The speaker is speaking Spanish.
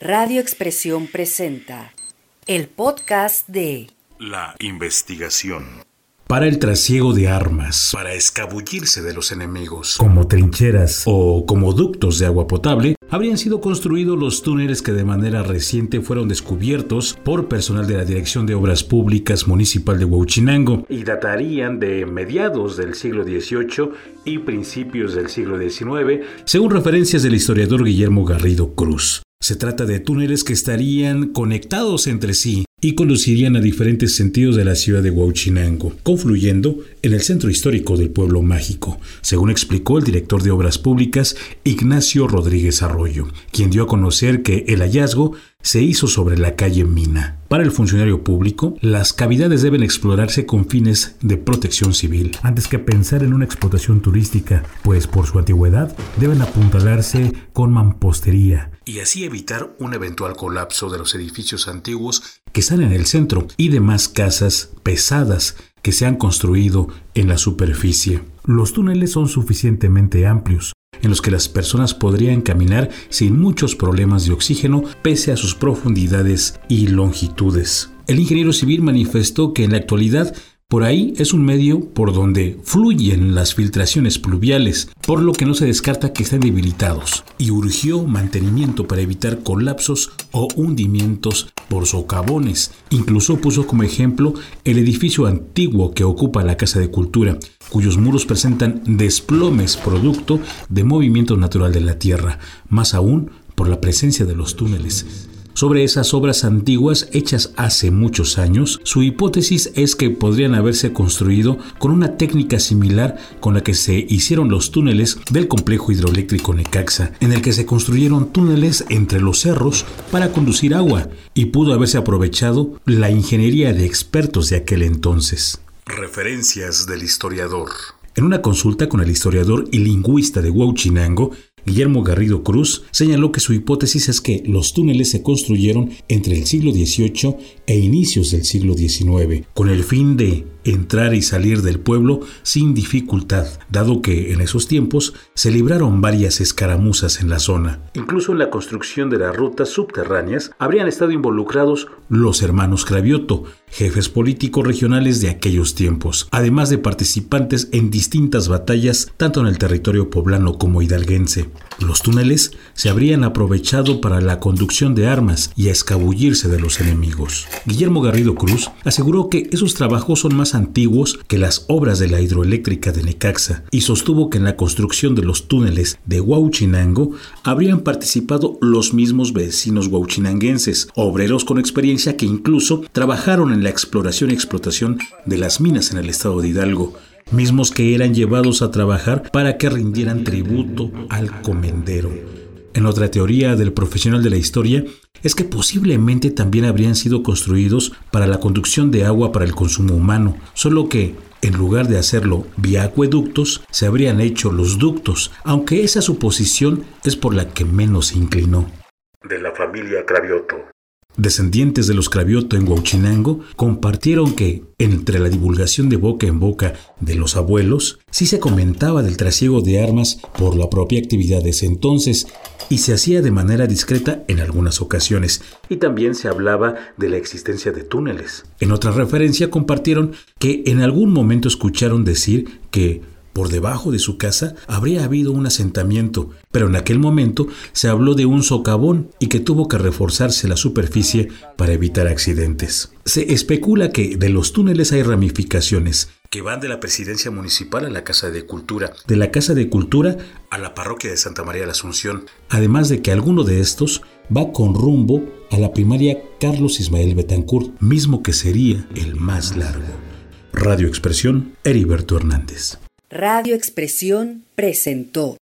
Radio Expresión presenta el podcast de La investigación. Para el trasiego de armas, para escabullirse de los enemigos, como trincheras o como ductos de agua potable, habrían sido construidos los túneles que de manera reciente fueron descubiertos por personal de la Dirección de Obras Públicas Municipal de Huachinango y datarían de mediados del siglo XVIII y principios del siglo XIX, según referencias del historiador Guillermo Garrido Cruz. Se trata de túneles que estarían conectados entre sí y conducirían a diferentes sentidos de la ciudad de Huachinango, confluyendo en el centro histórico del pueblo mágico, según explicó el director de Obras Públicas Ignacio Rodríguez Arroyo, quien dio a conocer que el hallazgo se hizo sobre la calle Mina. Para el funcionario público, las cavidades deben explorarse con fines de protección civil, antes que pensar en una explotación turística, pues por su antigüedad deben apuntalarse con mampostería y así evitar un eventual colapso de los edificios antiguos que en el centro y demás casas pesadas que se han construido en la superficie. Los túneles son suficientemente amplios en los que las personas podrían caminar sin muchos problemas de oxígeno pese a sus profundidades y longitudes. El ingeniero civil manifestó que en la actualidad por ahí es un medio por donde fluyen las filtraciones pluviales, por lo que no se descarta que estén debilitados, y urgió mantenimiento para evitar colapsos o hundimientos por socavones. Incluso puso como ejemplo el edificio antiguo que ocupa la Casa de Cultura, cuyos muros presentan desplomes producto de movimiento natural de la Tierra, más aún por la presencia de los túneles. Sobre esas obras antiguas hechas hace muchos años, su hipótesis es que podrían haberse construido con una técnica similar con la que se hicieron los túneles del complejo hidroeléctrico Necaxa, en el que se construyeron túneles entre los cerros para conducir agua, y pudo haberse aprovechado la ingeniería de expertos de aquel entonces. Referencias del historiador. En una consulta con el historiador y lingüista de Huachinango, Guillermo Garrido Cruz señaló que su hipótesis es que los túneles se construyeron entre el siglo XVIII e inicios del siglo XIX, con el fin de entrar y salir del pueblo sin dificultad, dado que en esos tiempos se libraron varias escaramuzas en la zona. Incluso en la construcción de las rutas subterráneas habrían estado involucrados los hermanos Cravioto, jefes políticos regionales de aquellos tiempos, además de participantes en distintas batallas tanto en el territorio poblano como hidalguense. Los túneles se habrían aprovechado para la conducción de armas y a escabullirse de los enemigos. Guillermo Garrido Cruz aseguró que esos trabajos son más antiguos que las obras de la hidroeléctrica de Necaxa y sostuvo que en la construcción de los túneles de Huauchinango habrían participado los mismos vecinos huauchinanguenses, obreros con experiencia que incluso trabajaron en la exploración y explotación de las minas en el estado de Hidalgo mismos que eran llevados a trabajar para que rindieran tributo al comendero. En otra teoría del profesional de la historia es que posiblemente también habrían sido construidos para la conducción de agua para el consumo humano, solo que en lugar de hacerlo vía acueductos, se habrían hecho los ductos, aunque esa suposición es por la que menos se inclinó. De la familia Cravioto. Descendientes de los Cravioto en Huachinango compartieron que, entre la divulgación de boca en boca de los abuelos, sí se comentaba del trasiego de armas por la propia actividad de ese entonces y se hacía de manera discreta en algunas ocasiones, y también se hablaba de la existencia de túneles. En otra referencia compartieron que en algún momento escucharon decir que por debajo de su casa habría habido un asentamiento, pero en aquel momento se habló de un socavón y que tuvo que reforzarse la superficie para evitar accidentes. Se especula que de los túneles hay ramificaciones que van de la presidencia municipal a la Casa de Cultura, de la Casa de Cultura a la parroquia de Santa María de la Asunción, además de que alguno de estos va con rumbo a la primaria Carlos Ismael Betancourt, mismo que sería el más largo. Radio Expresión, Heriberto Hernández. Radio Expresión presentó